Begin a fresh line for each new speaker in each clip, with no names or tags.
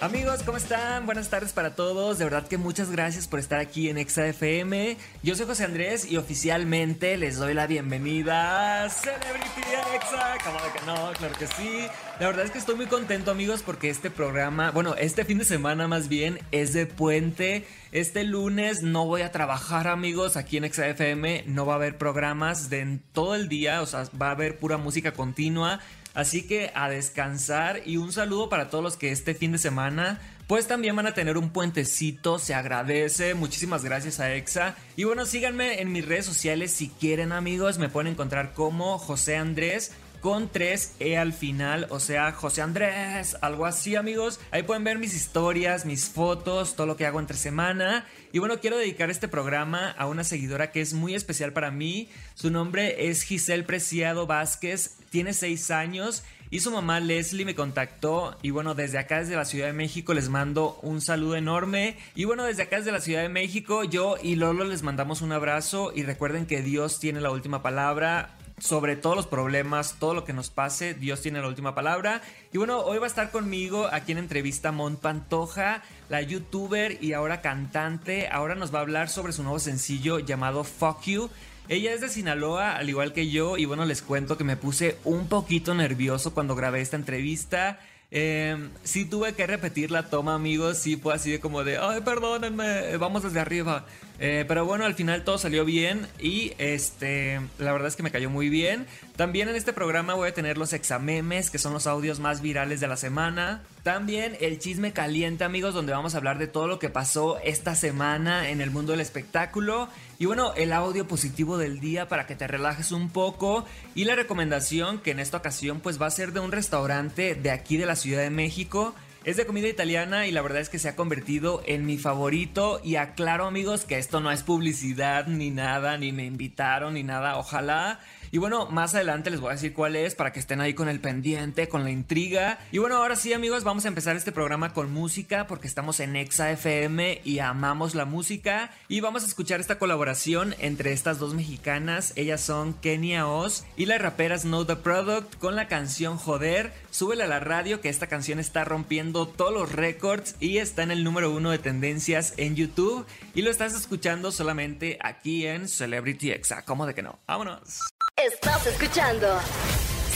Amigos, ¿cómo están? Buenas tardes para todos. De verdad que muchas gracias por estar aquí en Exa FM. Yo soy José Andrés y oficialmente les doy la bienvenida a Celebrity Exa. ¿Cómo de que no? Claro que sí. La verdad es que estoy muy contento, amigos, porque este programa, bueno, este fin de semana más bien es de puente. Este lunes no voy a trabajar, amigos, aquí en Exa FM. No va a haber programas de todo el día, o sea, va a haber pura música continua. Así que a descansar y un saludo para todos los que este fin de semana pues también van a tener un puentecito, se agradece, muchísimas gracias a EXA. Y bueno, síganme en mis redes sociales si quieren amigos, me pueden encontrar como José Andrés con 3E al final, o sea, José Andrés, algo así amigos. Ahí pueden ver mis historias, mis fotos, todo lo que hago entre semana. Y bueno, quiero dedicar este programa a una seguidora que es muy especial para mí. Su nombre es Giselle Preciado Vázquez, tiene 6 años y su mamá Leslie me contactó y bueno, desde acá, desde la Ciudad de México, les mando un saludo enorme. Y bueno, desde acá, desde la Ciudad de México, yo y Lolo les mandamos un abrazo y recuerden que Dios tiene la última palabra sobre todos los problemas, todo lo que nos pase, Dios tiene la última palabra. Y bueno, hoy va a estar conmigo aquí en entrevista Mont Pantoja, la youtuber y ahora cantante. Ahora nos va a hablar sobre su nuevo sencillo llamado Fuck You. Ella es de Sinaloa, al igual que yo, y bueno, les cuento que me puse un poquito nervioso cuando grabé esta entrevista. Eh, sí tuve que repetir la toma, amigos. Sí fue así de como de, ay, perdónenme, vamos desde arriba. Eh, pero bueno, al final todo salió bien y este, la verdad es que me cayó muy bien. También en este programa voy a tener los examemes, que son los audios más virales de la semana. También el chisme caliente, amigos, donde vamos a hablar de todo lo que pasó esta semana en el mundo del espectáculo. Y bueno, el audio positivo del día para que te relajes un poco. Y la recomendación que en esta ocasión pues va a ser de un restaurante de aquí de la Ciudad de México es de comida italiana y la verdad es que se ha convertido en mi favorito. Y aclaro amigos que esto no es publicidad ni nada, ni me invitaron ni nada. Ojalá y bueno, más adelante les voy a decir cuál es para que estén ahí con el pendiente, con la intriga. Y bueno, ahora sí amigos, vamos a empezar este programa con música porque estamos en Exa FM y amamos la música. Y vamos a escuchar esta colaboración entre estas dos mexicanas. Ellas son Kenia Oz y las raperas Know The Product con la canción Joder. Súbele a la radio que esta canción está rompiendo todos los récords y está en el número uno de tendencias en YouTube. Y lo estás escuchando solamente aquí en Celebrity Exa. ¿Cómo de que no? Vámonos.
Estás escuchando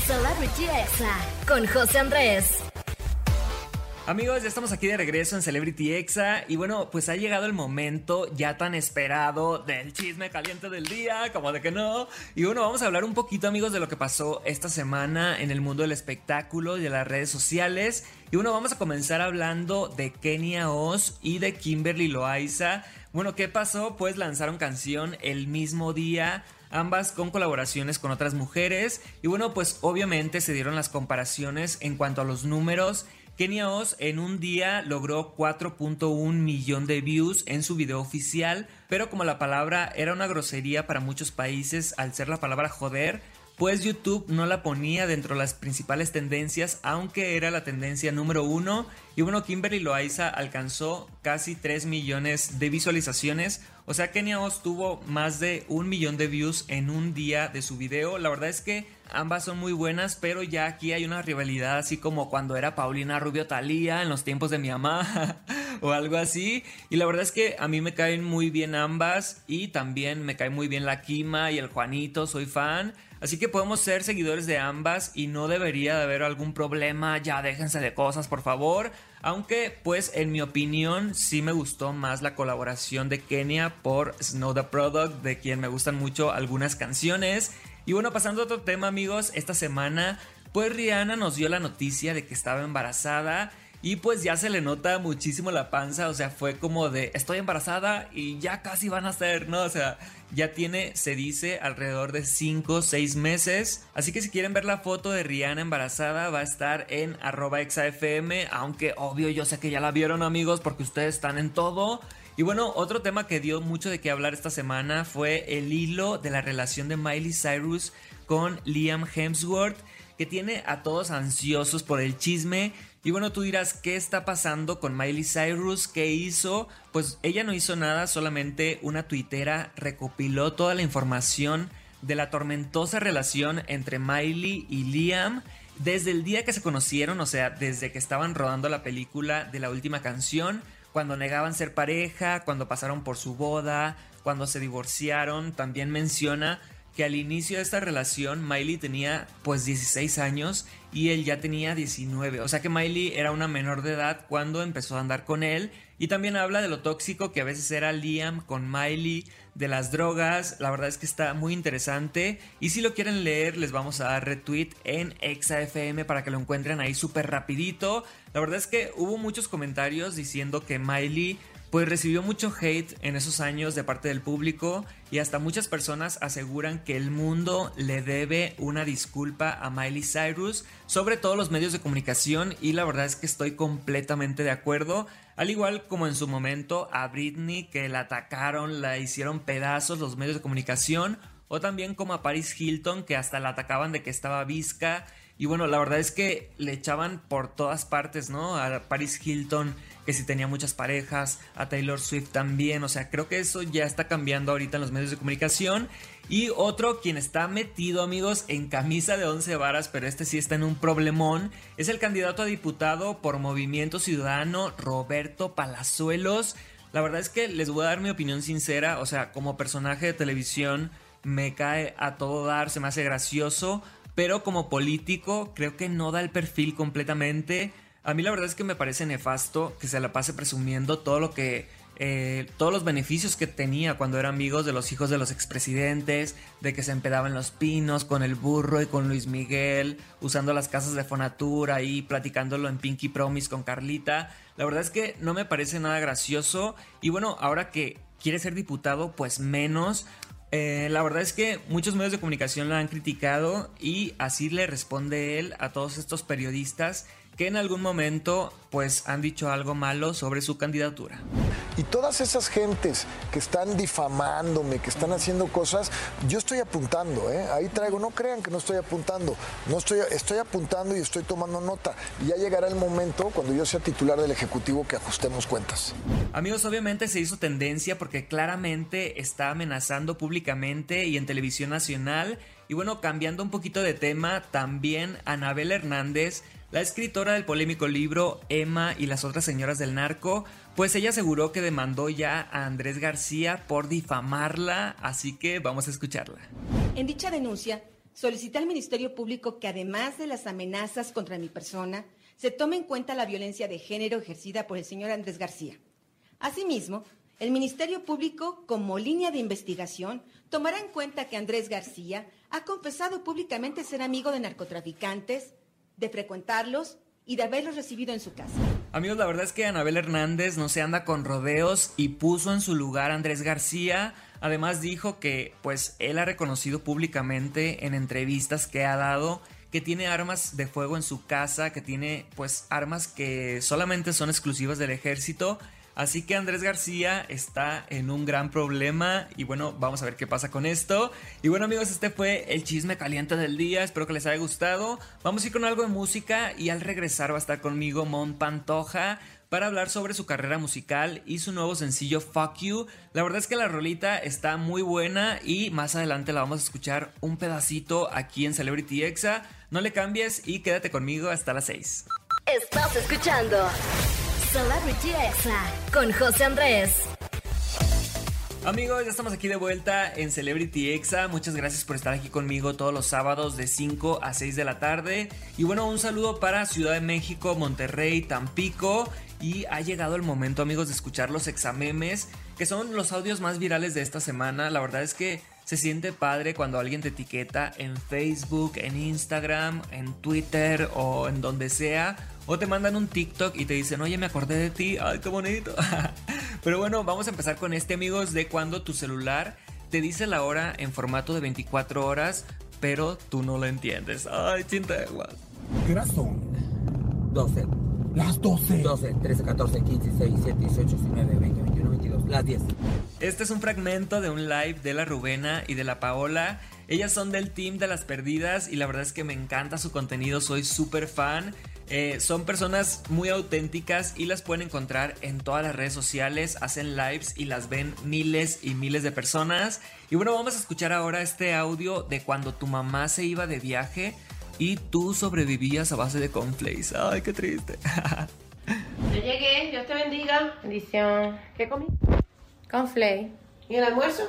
Celebrity Exa con José Andrés.
Amigos, ya estamos aquí de regreso en Celebrity Exa y bueno, pues ha llegado el momento ya tan esperado del chisme caliente del día, como de que no. Y bueno, vamos a hablar un poquito amigos de lo que pasó esta semana en el mundo del espectáculo y de las redes sociales. Y bueno, vamos a comenzar hablando de Kenia Oz y de Kimberly Loaiza. Bueno, ¿qué pasó? Pues lanzaron canción el mismo día ambas con colaboraciones con otras mujeres. Y bueno, pues obviamente se dieron las comparaciones en cuanto a los números. Kenia Oz en un día logró 4.1 millón de views en su video oficial, pero como la palabra era una grosería para muchos países al ser la palabra joder, pues YouTube no la ponía dentro de las principales tendencias, aunque era la tendencia número uno. Y bueno, Kimberly Loaiza alcanzó casi 3 millones de visualizaciones. O sea, Kenia Oz tuvo más de un millón de views en un día de su video. La verdad es que ambas son muy buenas, pero ya aquí hay una rivalidad así como cuando era Paulina Rubio Talía en los tiempos de mi mamá o algo así. Y la verdad es que a mí me caen muy bien ambas y también me cae muy bien la Kima y el Juanito, soy fan. Así que podemos ser seguidores de ambas y no debería de haber algún problema. Ya déjense de cosas, por favor. Aunque, pues, en mi opinión, sí me gustó más la colaboración de Kenia por Snow the Product, de quien me gustan mucho algunas canciones. Y bueno, pasando a otro tema, amigos, esta semana, pues Rihanna nos dio la noticia de que estaba embarazada y pues ya se le nota muchísimo la panza, o sea, fue como de estoy embarazada y ya casi van a ser, ¿no? O sea, ya tiene, se dice, alrededor de 5 o 6 meses. Así que si quieren ver la foto de Rihanna embarazada, va a estar en arroba exafm, aunque obvio yo sé que ya la vieron amigos porque ustedes están en todo. Y bueno, otro tema que dio mucho de qué hablar esta semana fue el hilo de la relación de Miley Cyrus con Liam Hemsworth, que tiene a todos ansiosos por el chisme Y bueno, tú dirás, ¿qué está pasando con Miley Cyrus? ¿Qué hizo? Pues ella no hizo nada, solamente una tuitera recopiló toda la información de la tormentosa relación entre Miley y Liam desde el día que se conocieron, o sea, desde que estaban rodando la película de la última canción, cuando negaban ser pareja, cuando pasaron por su boda, cuando se divorciaron, también menciona que al inicio de esta relación Miley tenía pues 16 años y él ya tenía 19. O sea que Miley era una menor de edad cuando empezó a andar con él. Y también habla de lo tóxico que a veces era Liam con Miley, de las drogas. La verdad es que está muy interesante. Y si lo quieren leer, les vamos a dar retweet en ExaFM para que lo encuentren ahí súper rapidito. La verdad es que hubo muchos comentarios diciendo que Miley pues recibió mucho hate en esos años de parte del público y hasta muchas personas aseguran que el mundo le debe una disculpa a Miley Cyrus sobre todos los medios de comunicación y la verdad es que estoy completamente de acuerdo, al igual como en su momento a Britney que la atacaron, la hicieron pedazos los medios de comunicación o también como a Paris Hilton que hasta la atacaban de que estaba visca y bueno, la verdad es que le echaban por todas partes, ¿no? A Paris Hilton, que si tenía muchas parejas, a Taylor Swift también, o sea, creo que eso ya está cambiando ahorita en los medios de comunicación. Y otro quien está metido, amigos, en camisa de 11 varas, pero este sí está en un problemón, es el candidato a diputado por Movimiento Ciudadano, Roberto Palazuelos. La verdad es que les voy a dar mi opinión sincera, o sea, como personaje de televisión me cae a todo dar, se me hace gracioso, pero como político creo que no da el perfil completamente. A mí la verdad es que me parece nefasto que se la pase presumiendo todo lo que eh, todos los beneficios que tenía cuando era amigos de los hijos de los expresidentes, de que se empedaba en los pinos con el burro y con Luis Miguel, usando las casas de Fonatura y platicándolo en Pinky Promise con Carlita. La verdad es que no me parece nada gracioso y bueno, ahora que quiere ser diputado, pues menos. Eh, la verdad es que muchos medios de comunicación lo han criticado y así le responde él a todos estos periodistas que en algún momento pues han dicho algo malo sobre su candidatura.
Y todas esas gentes que están difamándome, que están haciendo cosas, yo estoy apuntando, ¿eh? ahí traigo, no crean que no estoy apuntando, no estoy, estoy apuntando y estoy tomando nota. Y ya llegará el momento cuando yo sea titular del Ejecutivo que ajustemos cuentas.
Amigos, obviamente se hizo tendencia porque claramente está amenazando públicamente y en televisión nacional. Y bueno, cambiando un poquito de tema, también Anabel Hernández la escritora del polémico libro Emma y las otras señoras del narco, pues ella aseguró que demandó ya a Andrés García por difamarla, así que vamos a escucharla.
En dicha denuncia, solicité al Ministerio Público que además de las amenazas contra mi persona, se tome en cuenta la violencia de género ejercida por el señor Andrés García. Asimismo, el Ministerio Público, como línea de investigación, tomará en cuenta que Andrés García ha confesado públicamente ser amigo de narcotraficantes, de frecuentarlos y de haberlos recibido en su casa.
Amigos, la verdad es que Anabel Hernández no se anda con rodeos y puso en su lugar a Andrés García. Además dijo que pues él ha reconocido públicamente en entrevistas que ha dado que tiene armas de fuego en su casa, que tiene pues armas que solamente son exclusivas del ejército Así que Andrés García está en un gran problema y bueno, vamos a ver qué pasa con esto. Y bueno amigos, este fue el chisme caliente del día, espero que les haya gustado. Vamos a ir con algo de música y al regresar va a estar conmigo Mon Pantoja para hablar sobre su carrera musical y su nuevo sencillo Fuck You. La verdad es que la rolita está muy buena y más adelante la vamos a escuchar un pedacito aquí en Celebrity Exa. No le cambies y quédate conmigo hasta las 6.
Estás escuchando Celebrity Exa con José Andrés.
Amigos, ya estamos aquí de vuelta en Celebrity Exa. Muchas gracias por estar aquí conmigo todos los sábados de 5 a 6 de la tarde. Y bueno, un saludo para Ciudad de México, Monterrey, Tampico. Y ha llegado el momento, amigos, de escuchar los examemes, que son los audios más virales de esta semana. La verdad es que se siente padre cuando alguien te etiqueta en Facebook, en Instagram, en Twitter o en donde sea o te mandan un TikTok y te dicen, oye, me acordé de ti, ay, qué bonito. Pero bueno, vamos a empezar con este, amigos, de cuando tu celular te dice la hora en formato de 24 horas, pero tú no lo entiendes. Ay, chintegua.
¿Qué horas son?
12.
Las 12.
12, 13, 14, 15, 16, 17, 18, 19, 20, 21, 22, las 10.
Este es un fragmento de un live de la Rubena y de la Paola. Ellas son del team de las perdidas y la verdad es que me encanta su contenido, soy súper fan. Eh, son personas muy auténticas y las pueden encontrar en todas las redes sociales, hacen lives y las ven miles y miles de personas. Y bueno, vamos a escuchar ahora este audio de cuando tu mamá se iba de viaje y tú sobrevivías a base de cornflakes. Ay, qué triste.
Ya llegué, Dios te bendiga.
Bendición.
¿Qué comí?
Conflay.
¿Y el almuerzo?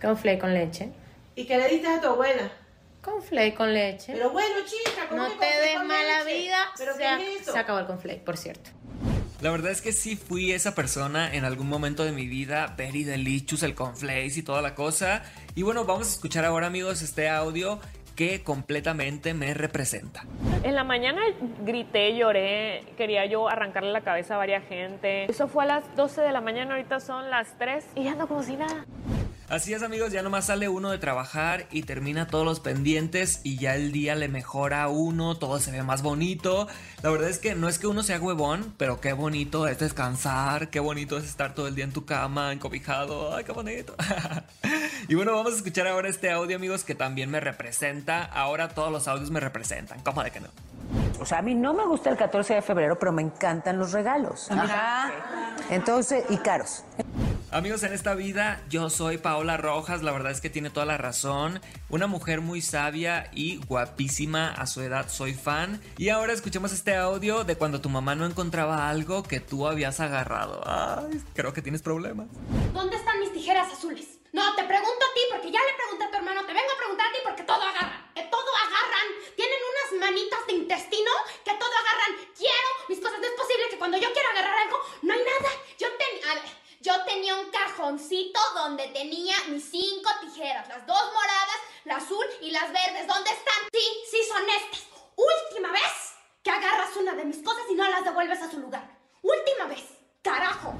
Conflay con leche.
¿Y qué le diste a tu abuela?
Conflay con leche.
Pero bueno, chica, ¿cómo
no te des
con
mala
leche?
vida.
¿Pero
se,
qué es eso?
se acabó el conflay, por cierto.
La verdad es que sí fui esa persona en algún momento de mi vida, very delicious, el cornflakes y toda la cosa. Y bueno, vamos a escuchar ahora amigos este audio que completamente me representa.
En la mañana grité, lloré, quería yo arrancarle la cabeza a varias gente. Eso fue a las 12 de la mañana, ahorita son las 3 y ya ando como si nada.
Así es amigos, ya nomás sale uno de trabajar y termina todos los pendientes y ya el día le mejora a uno, todo se ve más bonito. La verdad es que no es que uno sea huevón, pero qué bonito es descansar, qué bonito es estar todo el día en tu cama, encobijado, ay, qué bonito. y bueno, vamos a escuchar ahora este audio amigos que también me representa. Ahora todos los audios me representan, ¿cómo de que no?
O sea, a mí no me gusta el 14 de febrero, pero me encantan los regalos. Entonces, y caros.
Amigos, en esta vida yo soy Paola Rojas, la verdad es que tiene toda la razón, una mujer muy sabia y guapísima, a su edad soy fan. Y ahora escuchemos este audio de cuando tu mamá no encontraba algo que tú habías agarrado. Ay, creo que tienes problemas.
¿Dónde están mis tijeras azules? No, te pregunto a ti porque ya le pregunté a tu hermano, te vengo a preguntar a ti porque todo agarran, que todo agarran. Tienen unas manitas de intestino que todo agarran. Quiero mis cosas, no es posible que cuando yo quiero agarrar algo no hay nada. Yo ver, yo tenía un cajoncito donde tenía mis cinco tijeras, las dos moradas, la azul y las verdes. ¿Dónde están? Sí, sí son estas. Última vez que agarras una de mis cosas y no las devuelves a su lugar. Última vez. Carajo.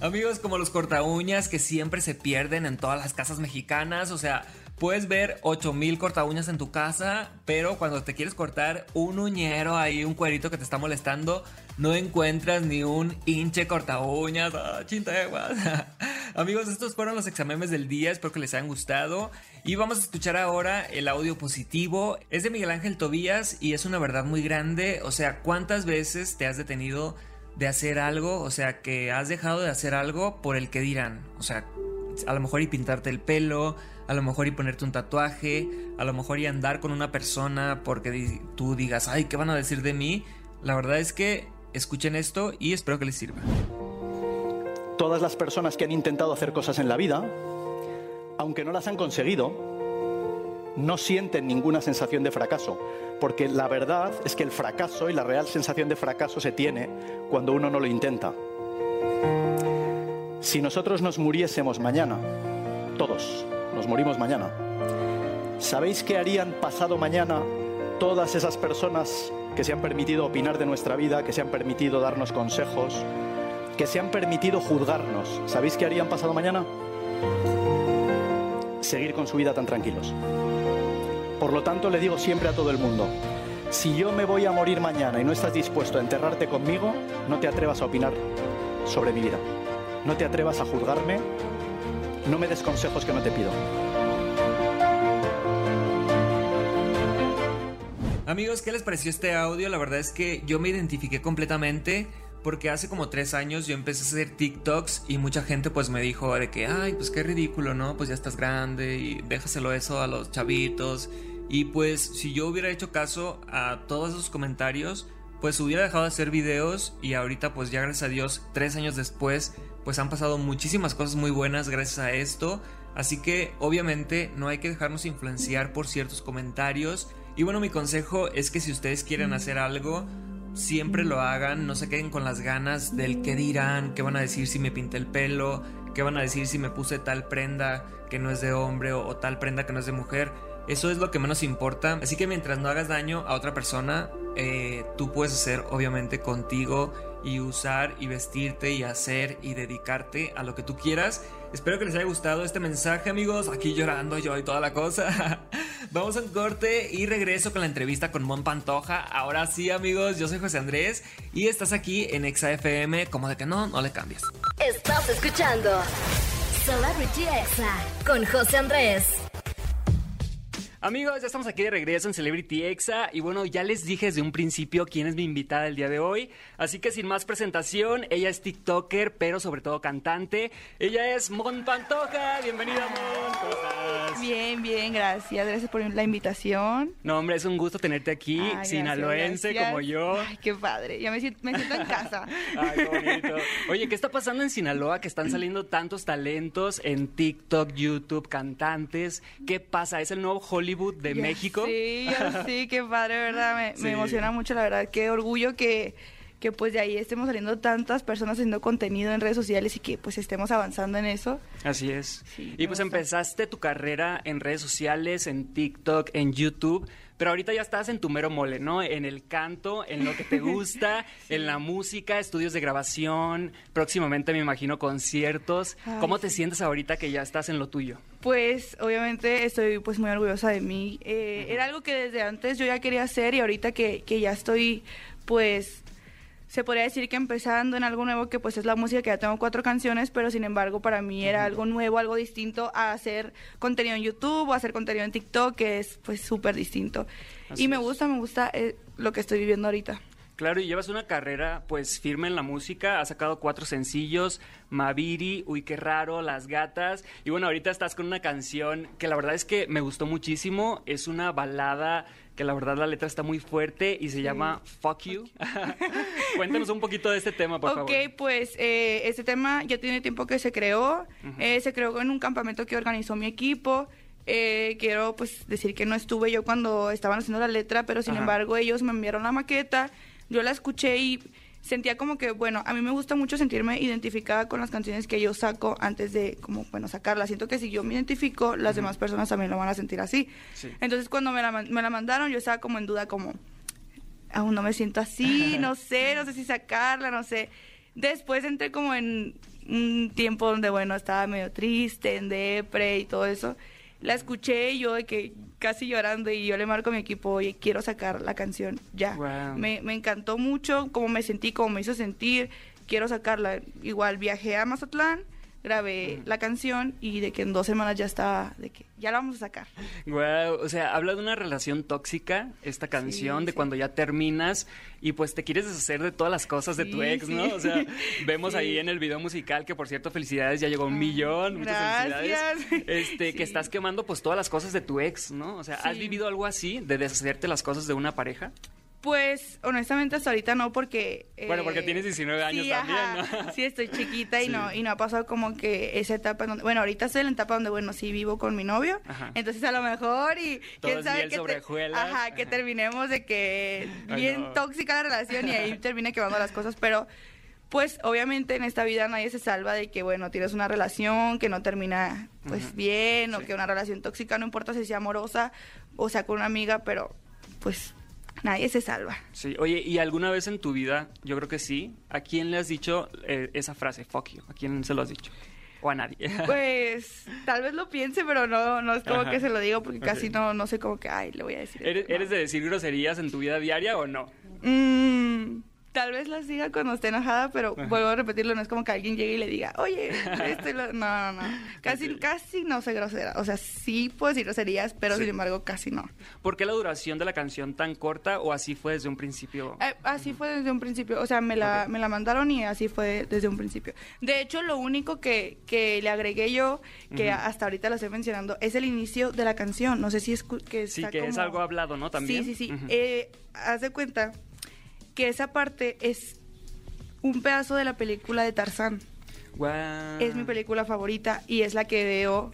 Amigos, como los corta uñas que siempre se pierden en todas las casas mexicanas, o sea, puedes ver 8000 corta uñas en tu casa, pero cuando te quieres cortar un uñero ahí, un cuerito que te está molestando, no encuentras ni un hinche corta uñas, chinteguas. Amigos, estos fueron los exámenes del día, espero que les hayan gustado. Y vamos a escuchar ahora el audio positivo. Es de Miguel Ángel Tobías y es una verdad muy grande. O sea, ¿cuántas veces te has detenido de hacer algo? O sea, que has dejado de hacer algo por el que dirán. O sea, a lo mejor y pintarte el pelo, a lo mejor y ponerte un tatuaje, a lo mejor y andar con una persona porque tú digas, ay, ¿qué van a decir de mí? La verdad es que escuchen esto y espero que les sirva.
Todas las personas que han intentado hacer cosas en la vida, aunque no las han conseguido, no sienten ninguna sensación de fracaso, porque la verdad es que el fracaso y la real sensación de fracaso se tiene cuando uno no lo intenta. Si nosotros nos muriésemos mañana, todos nos morimos mañana, ¿sabéis qué harían pasado mañana todas esas personas que se han permitido opinar de nuestra vida, que se han permitido darnos consejos, que se han permitido juzgarnos? ¿Sabéis qué harían pasado mañana? Seguir con su vida tan tranquilos. Por lo tanto, le digo siempre a todo el mundo, si yo me voy a morir mañana y no estás dispuesto a enterrarte conmigo, no te atrevas a opinar sobre mi vida. No te atrevas a juzgarme, no me des consejos que no te pido.
Amigos, ¿qué les pareció este audio? La verdad es que yo me identifiqué completamente porque hace como tres años yo empecé a hacer TikToks y mucha gente pues me dijo de que, ay, pues qué ridículo, ¿no? Pues ya estás grande y déjaselo eso a los chavitos. Y pues si yo hubiera hecho caso a todos esos comentarios, pues hubiera dejado de hacer videos y ahorita pues ya gracias a Dios, tres años después, pues han pasado muchísimas cosas muy buenas gracias a esto. Así que obviamente no hay que dejarnos influenciar por ciertos comentarios. Y bueno, mi consejo es que si ustedes quieren hacer algo, siempre lo hagan, no se queden con las ganas del qué dirán, qué van a decir si me pinté el pelo, qué van a decir si me puse tal prenda que no es de hombre o, o tal prenda que no es de mujer. Eso es lo que menos importa. Así que mientras no hagas daño a otra persona, eh, tú puedes hacer obviamente contigo y usar y vestirte y hacer y dedicarte a lo que tú quieras. Espero que les haya gustado este mensaje amigos. Aquí llorando yo y toda la cosa. Vamos a un corte y regreso con la entrevista con Mon Pantoja. Ahora sí amigos, yo soy José Andrés y estás aquí en Exa FM. Como de que no, no le cambies.
Estás escuchando Celebrity Exa con José Andrés.
Amigos, ya estamos aquí de regreso en Celebrity Exa y bueno, ya les dije desde un principio quién es mi invitada el día de hoy, así que sin más presentación, ella es TikToker, pero sobre todo cantante. Ella es Mon Pantoja. Bienvenida, Mon. ¿Cómo estás?
Bien, bien, gracias. Gracias por la invitación.
No, hombre, es un gusto tenerte aquí,
Ay,
sinaloense
gracias.
como yo.
Ay, qué padre. Ya me siento, me siento en casa.
Ay, qué bonito. Oye, ¿qué está pasando en Sinaloa? Que están saliendo tantos talentos en TikTok, YouTube, cantantes. ¿Qué pasa? ¿Es el nuevo Hollywood de
Ya
México?
Sí, sí, qué padre, ¿verdad? Me,
Sí.
me emociona mucho, la verdad. Qué orgullo que, que pues de ahí estemos saliendo tantas personas haciendo contenido en redes sociales y que pues estemos avanzando en eso.
Así es. y
me
pues
gusta.
empezaste tu carrera en redes sociales, en TikTok, en YouTube, pero ahorita ya estás en tu mero mole, ¿no? En el canto, en lo que te gusta, en la música, estudios de grabación, próximamente me imagino conciertos.
Ay,
¿Cómo te sientes ahorita que ya estás en lo tuyo?
Pues obviamente estoy pues muy orgullosa de mí. Eh, Era algo que desde antes yo ya quería hacer y ahorita que, que ya estoy pues se podría decir que empezando en algo nuevo que pues es la música que ya tengo cuatro canciones, pero sin embargo para mí era algo nuevo, algo distinto a hacer contenido en YouTube o hacer contenido en TikTok, que es pues súper distinto.
Así
y me
es.
gusta, me gusta eh, lo que estoy viviendo ahorita.
Claro, y llevas una carrera pues firme en la música, has sacado cuatro sencillos, Maviri, Uy, qué raro, Las Gatas, y bueno, ahorita estás con una canción que la verdad es que me gustó muchísimo, es una balada que la verdad la letra está muy fuerte y se llama Fuck You. Cuéntanos un poquito de este tema, por
ok,
favor.
pues eh, este tema ya tiene tiempo que se creó. Eh, se creó en un campamento que organizó mi equipo. Eh, quiero pues decir que no estuve yo cuando estaban haciendo la letra, pero sin
Ajá.
embargo ellos me enviaron la maqueta, yo la escuché y sentía como que, bueno, a mí me gusta mucho sentirme identificada con las canciones que yo saco antes de, como, bueno, sacarlas. Siento que si yo me identifico, las demás personas también lo van a sentir así.
Sí.
Entonces cuando me la, me la mandaron, yo estaba como en duda, como, aún no me siento así, no sé, no sé si sacarla, no sé. Después entré como en un tiempo donde, bueno, estaba medio triste, en depre y todo eso. La escuché y yo de que casi llorando y yo le marco a mi equipo, oye, quiero sacar la canción ya.
Wow.
Me, me encantó mucho cómo me sentí, cómo me hizo sentir, quiero sacarla. Igual viajé a Mazatlán, grabé la canción y de que en dos semanas ya estaba, de que ya la vamos a sacar.
Wow, o sea, habla de una relación tóxica, esta canción, de cuando ya terminas y pues te quieres deshacer de todas las cosas de tu ex, ¿no? O sea, vemos ahí en el video musical que por cierto, felicidades, ya llegó a un millón, muchas
gracias.
felicidades. Este, que estás quemando pues todas las cosas de tu ex, ¿no? O sea, ¿has vivido algo así de deshacerte las cosas de una pareja?
Pues honestamente hasta ahorita no porque...
Bueno, porque
eh,
tienes 19 años
sí,
también,
ajá.
¿no?
Sí, estoy chiquita y
Sí.
no y no ha pasado como que esa etapa donde... Bueno, ahorita estoy en la etapa donde, bueno, sí vivo con mi novio.
Ajá.
Entonces a lo mejor y
Todo
quién sabe que, te- ajá, que terminemos de que bien
no.
tóxica la relación y ahí termine quemando las cosas, pero... Pues obviamente en esta vida nadie se salva de que, bueno, tienes una relación que no termina pues bien o que una relación tóxica, no importa si sea amorosa o sea con una amiga, pero pues nadie se salva.
Sí, oye, ¿y alguna vez en tu vida, yo creo que sí, a quién le has dicho eh, esa frase, fuck you? ¿A quién se lo has dicho? ¿O a nadie?
Pues tal vez lo piense, pero no, no es como
Ajá.
que se lo digo porque casi no, no sé como que, ay, le voy a decir. esto.
¿Eres, de decir groserías en tu vida diaria o no?
Mm, tal vez las diga cuando esté enojada, pero
Ajá.
vuelvo a repetirlo, no es como que alguien llegue y le diga, oye, esto y lo... No, no, no. Casi, casi no soy grosera. O sea, sí puedo decir groserías, pero
Sí.
sin embargo casi no.
¿Por qué la duración de la canción tan corta o así fue desde un principio?
Eh, así fue desde un principio, o sea, me la, me la mandaron y así fue desde un principio. De hecho, lo único que, que le agregué yo, que hasta ahorita lo estoy mencionando, es el inicio de la canción. No sé si es que
Sí,
está
que es algo hablado, ¿no? También.
Sí, sí, sí. Eh, haz de cuenta que esa parte es un pedazo de la película de Tarzán.
Guau.
Es mi película favorita y es la que veo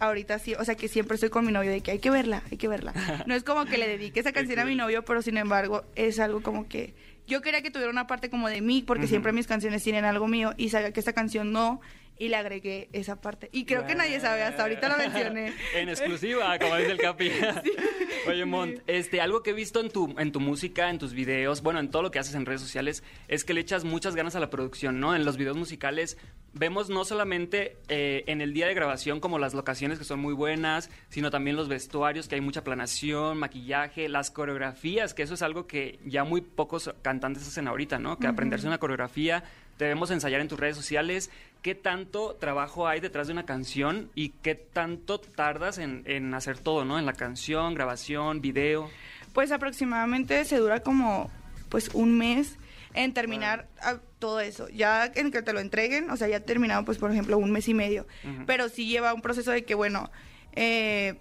ahorita sí, o sea que siempre estoy con mi novio de que hay que verla, hay que verla. No es como que le dedique esa canción a mi novio, pero sin embargo es algo como que yo quería que tuviera una parte como de mí, porque siempre mis canciones tienen algo mío y sabía que esta canción no y le agregué esa parte. Y creo que nadie sabe, hasta ahorita lo mencioné.
En exclusiva, como dice el Capi. Oye, Mont, este, algo que he visto en tu, en tu música, en tus videos, bueno, en todo lo que haces en redes sociales, es que le echas muchas ganas a la producción, ¿no? En los videos musicales vemos no solamente eh, en el día de grabación como las locaciones que son muy buenas, sino también los vestuarios, que hay mucha planación, maquillaje, las coreografías, que eso es algo que ya muy pocos cantantes hacen ahorita, ¿no? Que aprenderse una coreografía te vemos ensayar en tus redes sociales. ¿Qué tanto trabajo hay detrás de una canción y qué tanto tardas en, en hacer todo, ¿no? En la canción, grabación, video.
Pues aproximadamente se dura como pues un mes en terminar ah, todo eso. Ya en que te lo entreguen, o sea, ya terminado pues por ejemplo un mes y medio. Pero sí lleva un proceso de que bueno, eh,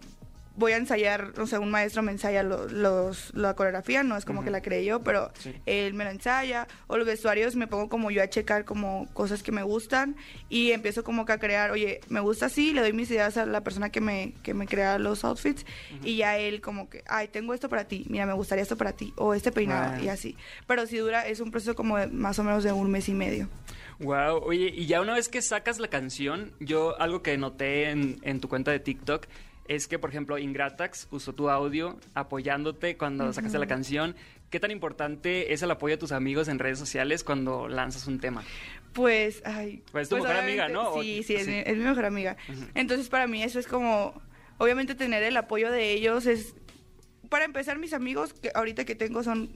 voy a ensayar, o sea, un maestro me ensaya lo- los, la coreografía, no es como que la creé yo, pero
Sí.
él me la ensaya, o los vestuarios me pongo como yo a checar como cosas que me gustan y empiezo como que a crear, oye, me gusta así, le doy mis ideas a la persona que me, que me crea los outfits y ya él como que, ay, tengo esto para ti, mira, me gustaría esto para ti, o este peinado y así. Pero si dura, es un proceso como de más o menos de un mes y medio.
Wow, oye, y ya una vez que sacas la canción, yo algo que noté en, en tu cuenta de TikTok es que, por ejemplo, Ingratax usó tu audio apoyándote cuando sacaste la canción. ¿Qué tan importante es el apoyo de tus amigos en redes sociales cuando lanzas un tema?
Pues, ay.
Pues tu mejor amiga, ¿no?
Sí, sí, es,
sí.
Mi, es mi mejor amiga. Entonces, para mí eso es como, obviamente tener el apoyo de ellos es, para empezar, mis amigos que ahorita que tengo son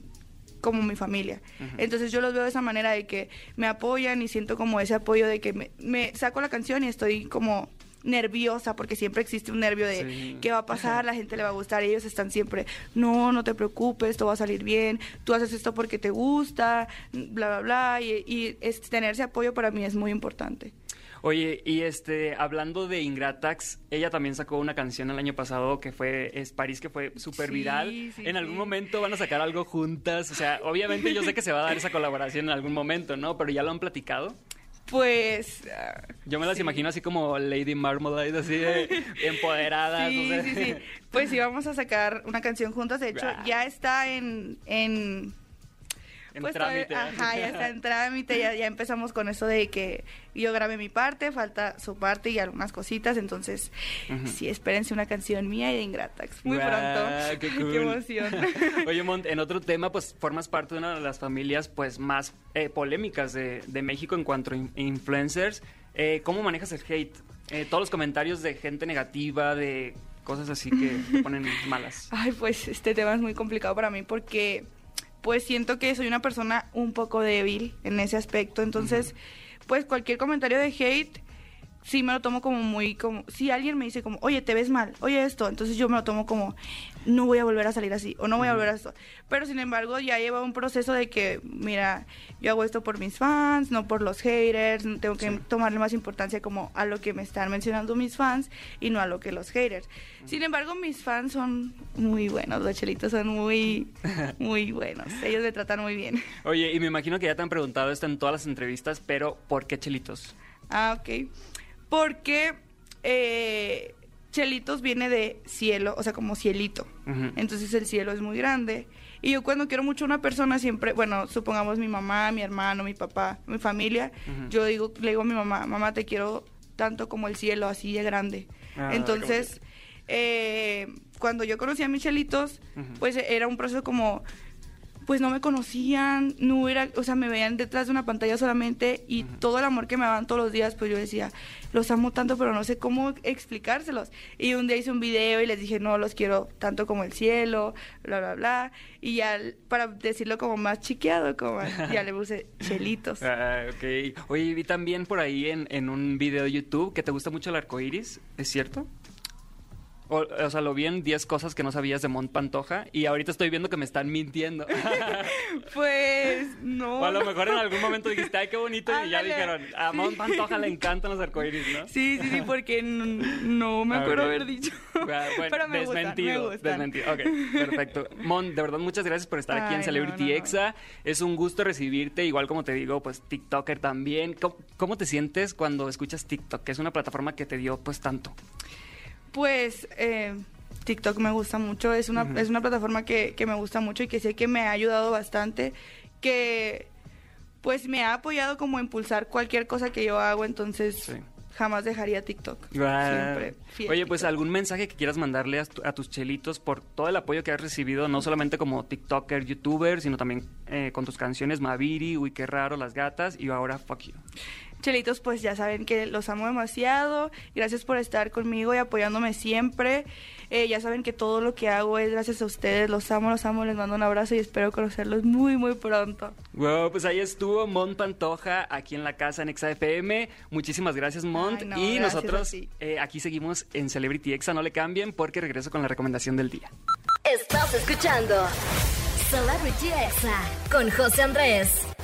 como mi familia. Entonces yo los veo de esa manera de que me apoyan y siento como ese apoyo de que me, me saco la canción y estoy como nerviosa porque siempre existe un nervio de
Sí.
qué va a pasar, la gente le va a gustar, y ellos están siempre, no, no te preocupes, todo va a salir bien, tú haces esto porque te gusta, bla, bla, bla, y, y es, tener ese apoyo para mí es muy importante.
Oye, y este, hablando de Ingratax, ella también sacó una canción el año pasado que fue Es París, que fue súper
Sí,
viral.
sí,
en algún
sí.
momento van a sacar algo juntas. O sea, obviamente yo sé que se va a dar esa colaboración en algún momento, ¿no? Pero ya lo han platicado.
Pues... ah,
Yo me las
Sí.
imagino así como Lady Marmalade, así de empoderadas.
Sí, sí, sí. Pues sí, vamos a sacar una canción juntas. De hecho, ya está en... en
En
pues
trámite.
ajá, ya está en trámite, ya, ya empezamos con eso de que yo grabé mi parte, falta su parte y algunas cositas, entonces
Ujú.
sí, espérense una canción mía y de Ingratax, muy
Guau,
pronto.
qué cool.
emoción.
Oye, Mont, en otro tema, pues formas parte de una de las familias pues más eh, polémicas de, de México en cuanto a in- influencers. Eh, ¿Cómo manejas el hate? Eh, todos los comentarios de gente negativa, de cosas así que te ponen malas.
Ay, pues este tema es muy complicado para mí porque pues siento que soy una persona un poco débil en ese aspecto, entonces pues cualquier comentario de hate sí me lo tomo como muy como si alguien me dice como, "Oye, te ves mal, oye esto", entonces yo me lo tomo como no voy a volver a salir así o no voy a volver a esto. Pero sin embargo, ya lleva un proceso de que mira, yo hago esto por mis fans, no por los haters, tengo que tomarle más importancia como a lo que me están mencionando mis fans y no a lo que los haters. Sin embargo, mis fans son muy buenos, los chelitos son muy muy buenos. Ellos me tratan muy bien.
Oye, y me imagino que ya te han preguntado esto en todas las entrevistas, pero ¿por qué chelitos?
Ah, ok. Porque eh, Chelitos viene de cielo, o sea, como cielito. Entonces el cielo es muy grande. Y yo cuando quiero mucho a una persona siempre, bueno, supongamos mi mamá, mi hermano, mi papá, mi familia, yo digo, le digo a mi mamá, mamá, te quiero tanto como el cielo, así de grande.
Ah,
Entonces, eh, cuando yo conocí a mis chelitos, pues era un proceso como pues no me conocían, no era, o sea, me veían detrás de una pantalla solamente y todo el amor que me daban todos los días, pues yo decía, los amo tanto, pero no sé cómo explicárselos. Y un día hice un video y les dije, no, los quiero tanto como el cielo, bla, bla, bla. Y ya para decirlo como más chiqueado, como ya le puse chelitos.
Ah, ok. Oye, vi también por ahí en, en un video de YouTube que te gusta mucho el arco iris, ¿es cierto? O, o sea, lo vi en 10 cosas que no sabías de Mont Pantoja y ahorita estoy viendo que me están mintiendo.
Pues no.
o a lo mejor en algún momento dijiste, ay, qué bonito, y ya dijeron, a
sí.
Mont Pantoja le encantan los arcoíris, ¿no?
Sí, sí, sí, porque no me acuerdo haber dicho.
Ah, bueno,
Pero me gustan,
desmentido,
me gustan.
desmentido. Ok, perfecto. Mon, de verdad, muchas gracias por estar aquí en Celebrity
no, no.
Exa. Es un gusto recibirte, igual como te digo, pues TikToker también. ¿Cómo, cómo te sientes cuando escuchas TikTok? Que es una plataforma que te dio pues tanto.
Pues eh, TikTok me gusta mucho, es una, es una plataforma que, que me gusta mucho y que sé que me ha ayudado bastante, que pues me ha apoyado como a impulsar cualquier cosa que yo hago, entonces jamás dejaría TikTok. Siempre fiel
Oye, pues algún mensaje que quieras mandarle a, tu- a tus chelitos por todo el apoyo que has recibido, no solamente como TikToker, YouTuber, sino también eh, con tus canciones Maviri, Uy, qué raro, Las Gatas y ahora Fuck You.
Chelitos, pues ya saben que los amo demasiado. Gracias por estar conmigo y apoyándome siempre. Eh, ya saben que todo lo que hago es gracias a ustedes. Los amo, los amo. Les mando un abrazo y espero conocerlos muy, muy pronto.
Wow, pues ahí estuvo Mon Pantoja aquí en la casa en Exa FM. Muchísimas gracias, Mont.
Ay, no,
y
gracias
nosotros eh, aquí seguimos en Celebrity Exa. No le cambien porque regreso con la recomendación del día.
Estás escuchando Celebrity Exa con José Andrés.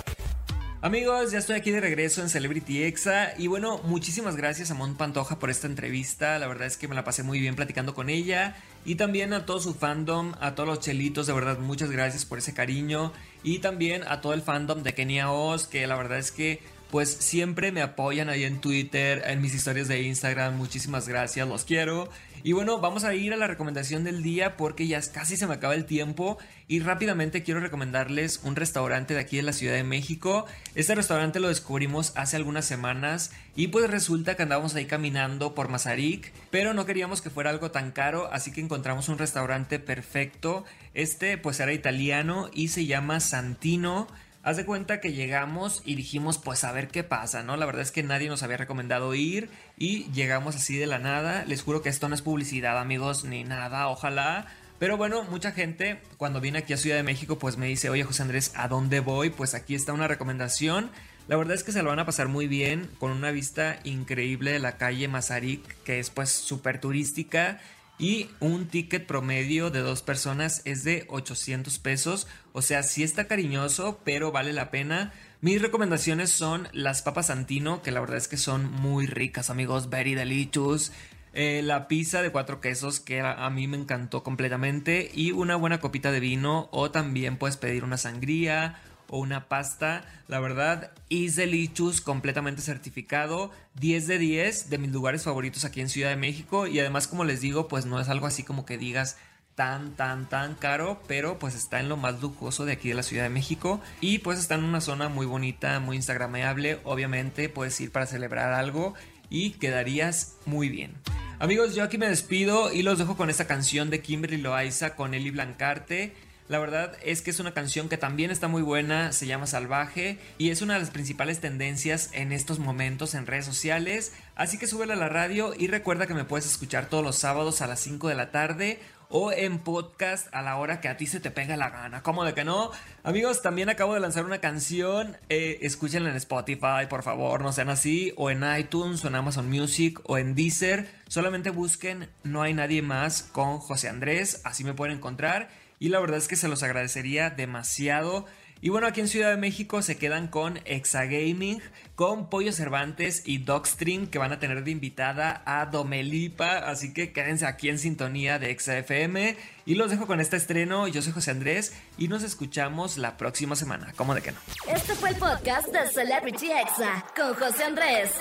Amigos, ya estoy aquí de regreso en Celebrity Exa y bueno, muchísimas gracias a Mon Pantoja por esta entrevista, la verdad es que me la pasé muy bien platicando con ella y también a todo su fandom, a todos los chelitos, de verdad muchas gracias por ese cariño y también a todo el fandom de Kenia Oz, que la verdad es que pues siempre me apoyan ahí en Twitter, en mis historias de Instagram, muchísimas gracias, los quiero. Y bueno, vamos a ir a la recomendación del día porque ya casi se me acaba el tiempo y rápidamente quiero recomendarles un restaurante de aquí de la Ciudad de México. Este restaurante lo descubrimos hace algunas semanas y pues resulta que andábamos ahí caminando por Mazarik, pero no queríamos que fuera algo tan caro, así que encontramos un restaurante perfecto. Este pues era italiano y se llama Santino. Haz de cuenta que llegamos y dijimos, pues a ver qué pasa, ¿no? La verdad es que nadie nos había recomendado ir y llegamos así de la nada. Les juro que esto no es publicidad, amigos, ni nada, ojalá. Pero bueno, mucha gente cuando viene aquí a Ciudad de México, pues me dice, oye José Andrés, ¿a dónde voy? Pues aquí está una recomendación. La verdad es que se lo van a pasar muy bien, con una vista increíble de la calle Mazarik, que es pues súper turística. Y un ticket promedio de dos personas es de 800 pesos. O sea, sí está cariñoso, pero vale la pena. Mis recomendaciones son las papas Santino, que la verdad es que son muy ricas, amigos. Very delicious. Eh, la pizza de cuatro quesos, que a, a mí me encantó completamente. Y una buena copita de vino. O también puedes pedir una sangría o una pasta. La verdad, is delicious, completamente certificado. 10 de 10 de mis lugares favoritos aquí en Ciudad de México. Y además, como les digo, pues no es algo así como que digas tan, tan, tan caro, pero pues está en lo más lujoso de aquí de la Ciudad de México y pues está en una zona muy bonita, muy instagrameable, obviamente puedes ir para celebrar algo y quedarías muy bien. Amigos, yo aquí me despido y los dejo con esta canción de Kimberly Loaiza con Eli Blancarte. La verdad es que es una canción que también está muy buena, se llama Salvaje y es una de las principales tendencias en estos momentos en redes sociales. Así que súbela a la radio y recuerda que me puedes escuchar todos los sábados a las 5 de la tarde o en podcast a la hora que a ti se te pega la gana. ¿Cómo de que no? Amigos, también acabo de lanzar una canción. Eh, escúchenla en Spotify, por favor, no sean así. O en iTunes, o en Amazon Music, o en Deezer. Solamente busquen No hay nadie más con José Andrés. Así me pueden encontrar. Y la verdad es que se los agradecería demasiado. Y bueno, aquí en Ciudad de México se quedan con Exagaming, con Pollo Cervantes y Dogstream, que van a tener de invitada a Domelipa. Así que quédense aquí en sintonía de ExaFM. Y los dejo con este estreno. Yo soy José Andrés y nos escuchamos la próxima semana. ¿Cómo de que no?
Este fue el podcast de Celebrity Exa con José Andrés.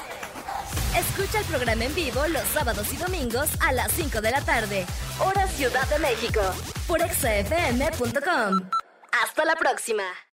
Escucha el programa en vivo los sábados y domingos a las 5 de la tarde, hora Ciudad de México, por exafm.com. Hasta la próxima.